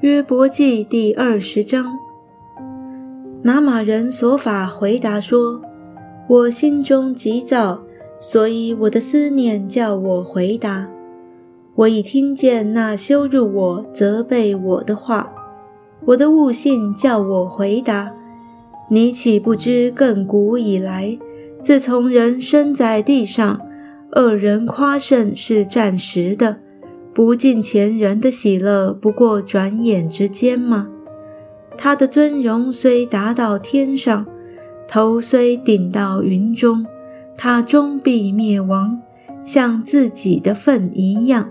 约伯记第二十章，拿马人所法回答说：“我心中急躁，所以我的思念叫我回答。我已听见那羞辱我、责备我的话，我的悟性叫我回答。你岂不知亘古以来，自从人生在地上，恶人夸胜是暂时的。”不尽前人的喜乐，不过转眼之间吗？他的尊荣虽达到天上，头虽顶到云中，他终必灭亡，像自己的粪一样。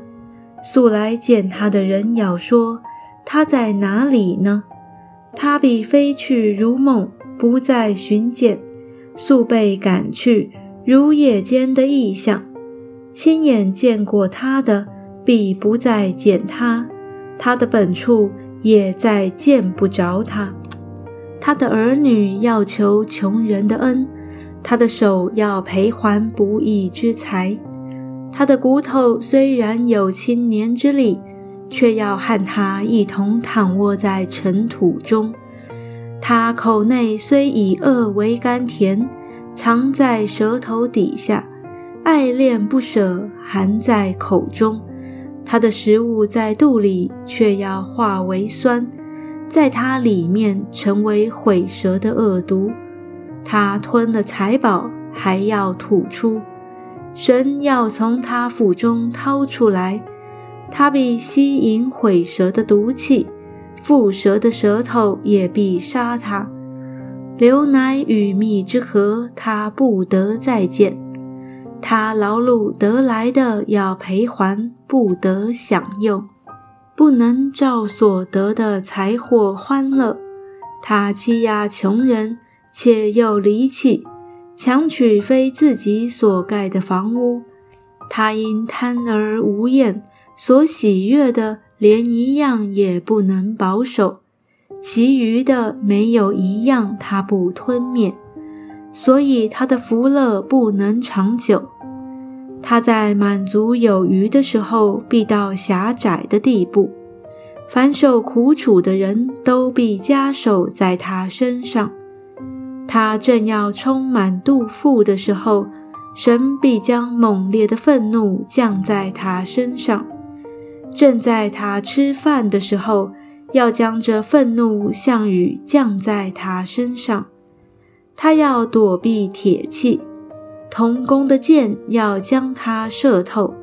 素来见他的人要说：他在哪里呢？他必飞去如梦，不再寻见，速被赶去，如夜间的异象。亲眼见过他的。必不再见他，他的本处也再见不着他。他的儿女要求穷人的恩，他的手要赔还不义之财。他的骨头虽然有青年之力，却要和他一同躺卧在尘土中。他口内虽以恶为甘甜，藏在舌头底下，爱恋不舍，含在口中。他的食物在肚里，却要化为酸，在它里面成为毁舌的恶毒。他吞了财宝，还要吐出。神要从他腹中掏出来，他必吸引毁舌的毒气，腹蛇的舌头也必杀他。流奶与蜜之河，他不得再见。他劳碌得来的要赔还，不得享用，不能照所得的财货欢乐。他欺压穷人，且又离弃，强取非自己所盖的房屋。他因贪而无厌，所喜悦的连一样也不能保守，其余的没有一样他不吞灭。所以他的福乐不能长久。他在满足有余的时候，必到狭窄的地步。凡受苦楚的人都必加手在他身上。他正要充满肚腹的时候，神必将猛烈的愤怒降在他身上。正在他吃饭的时候，要将这愤怒像雨降在他身上。他要躲避铁器。铜弓的箭要将他射透，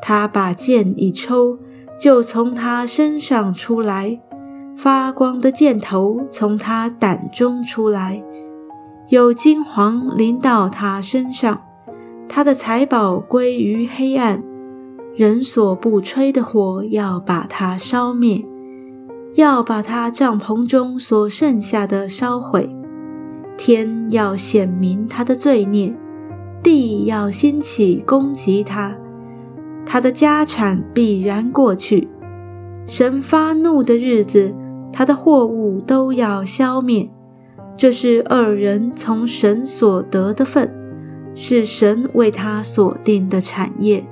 他把箭一抽，就从他身上出来；发光的箭头从他胆中出来，有金黄淋到他身上。他的财宝归于黑暗，人所不吹的火要把它烧灭，要把他帐篷中所剩下的烧毁。天要显明他的罪孽。地要兴起攻击他，他的家产必然过去。神发怒的日子，他的货物都要消灭。这是二人从神所得的份，是神为他所定的产业。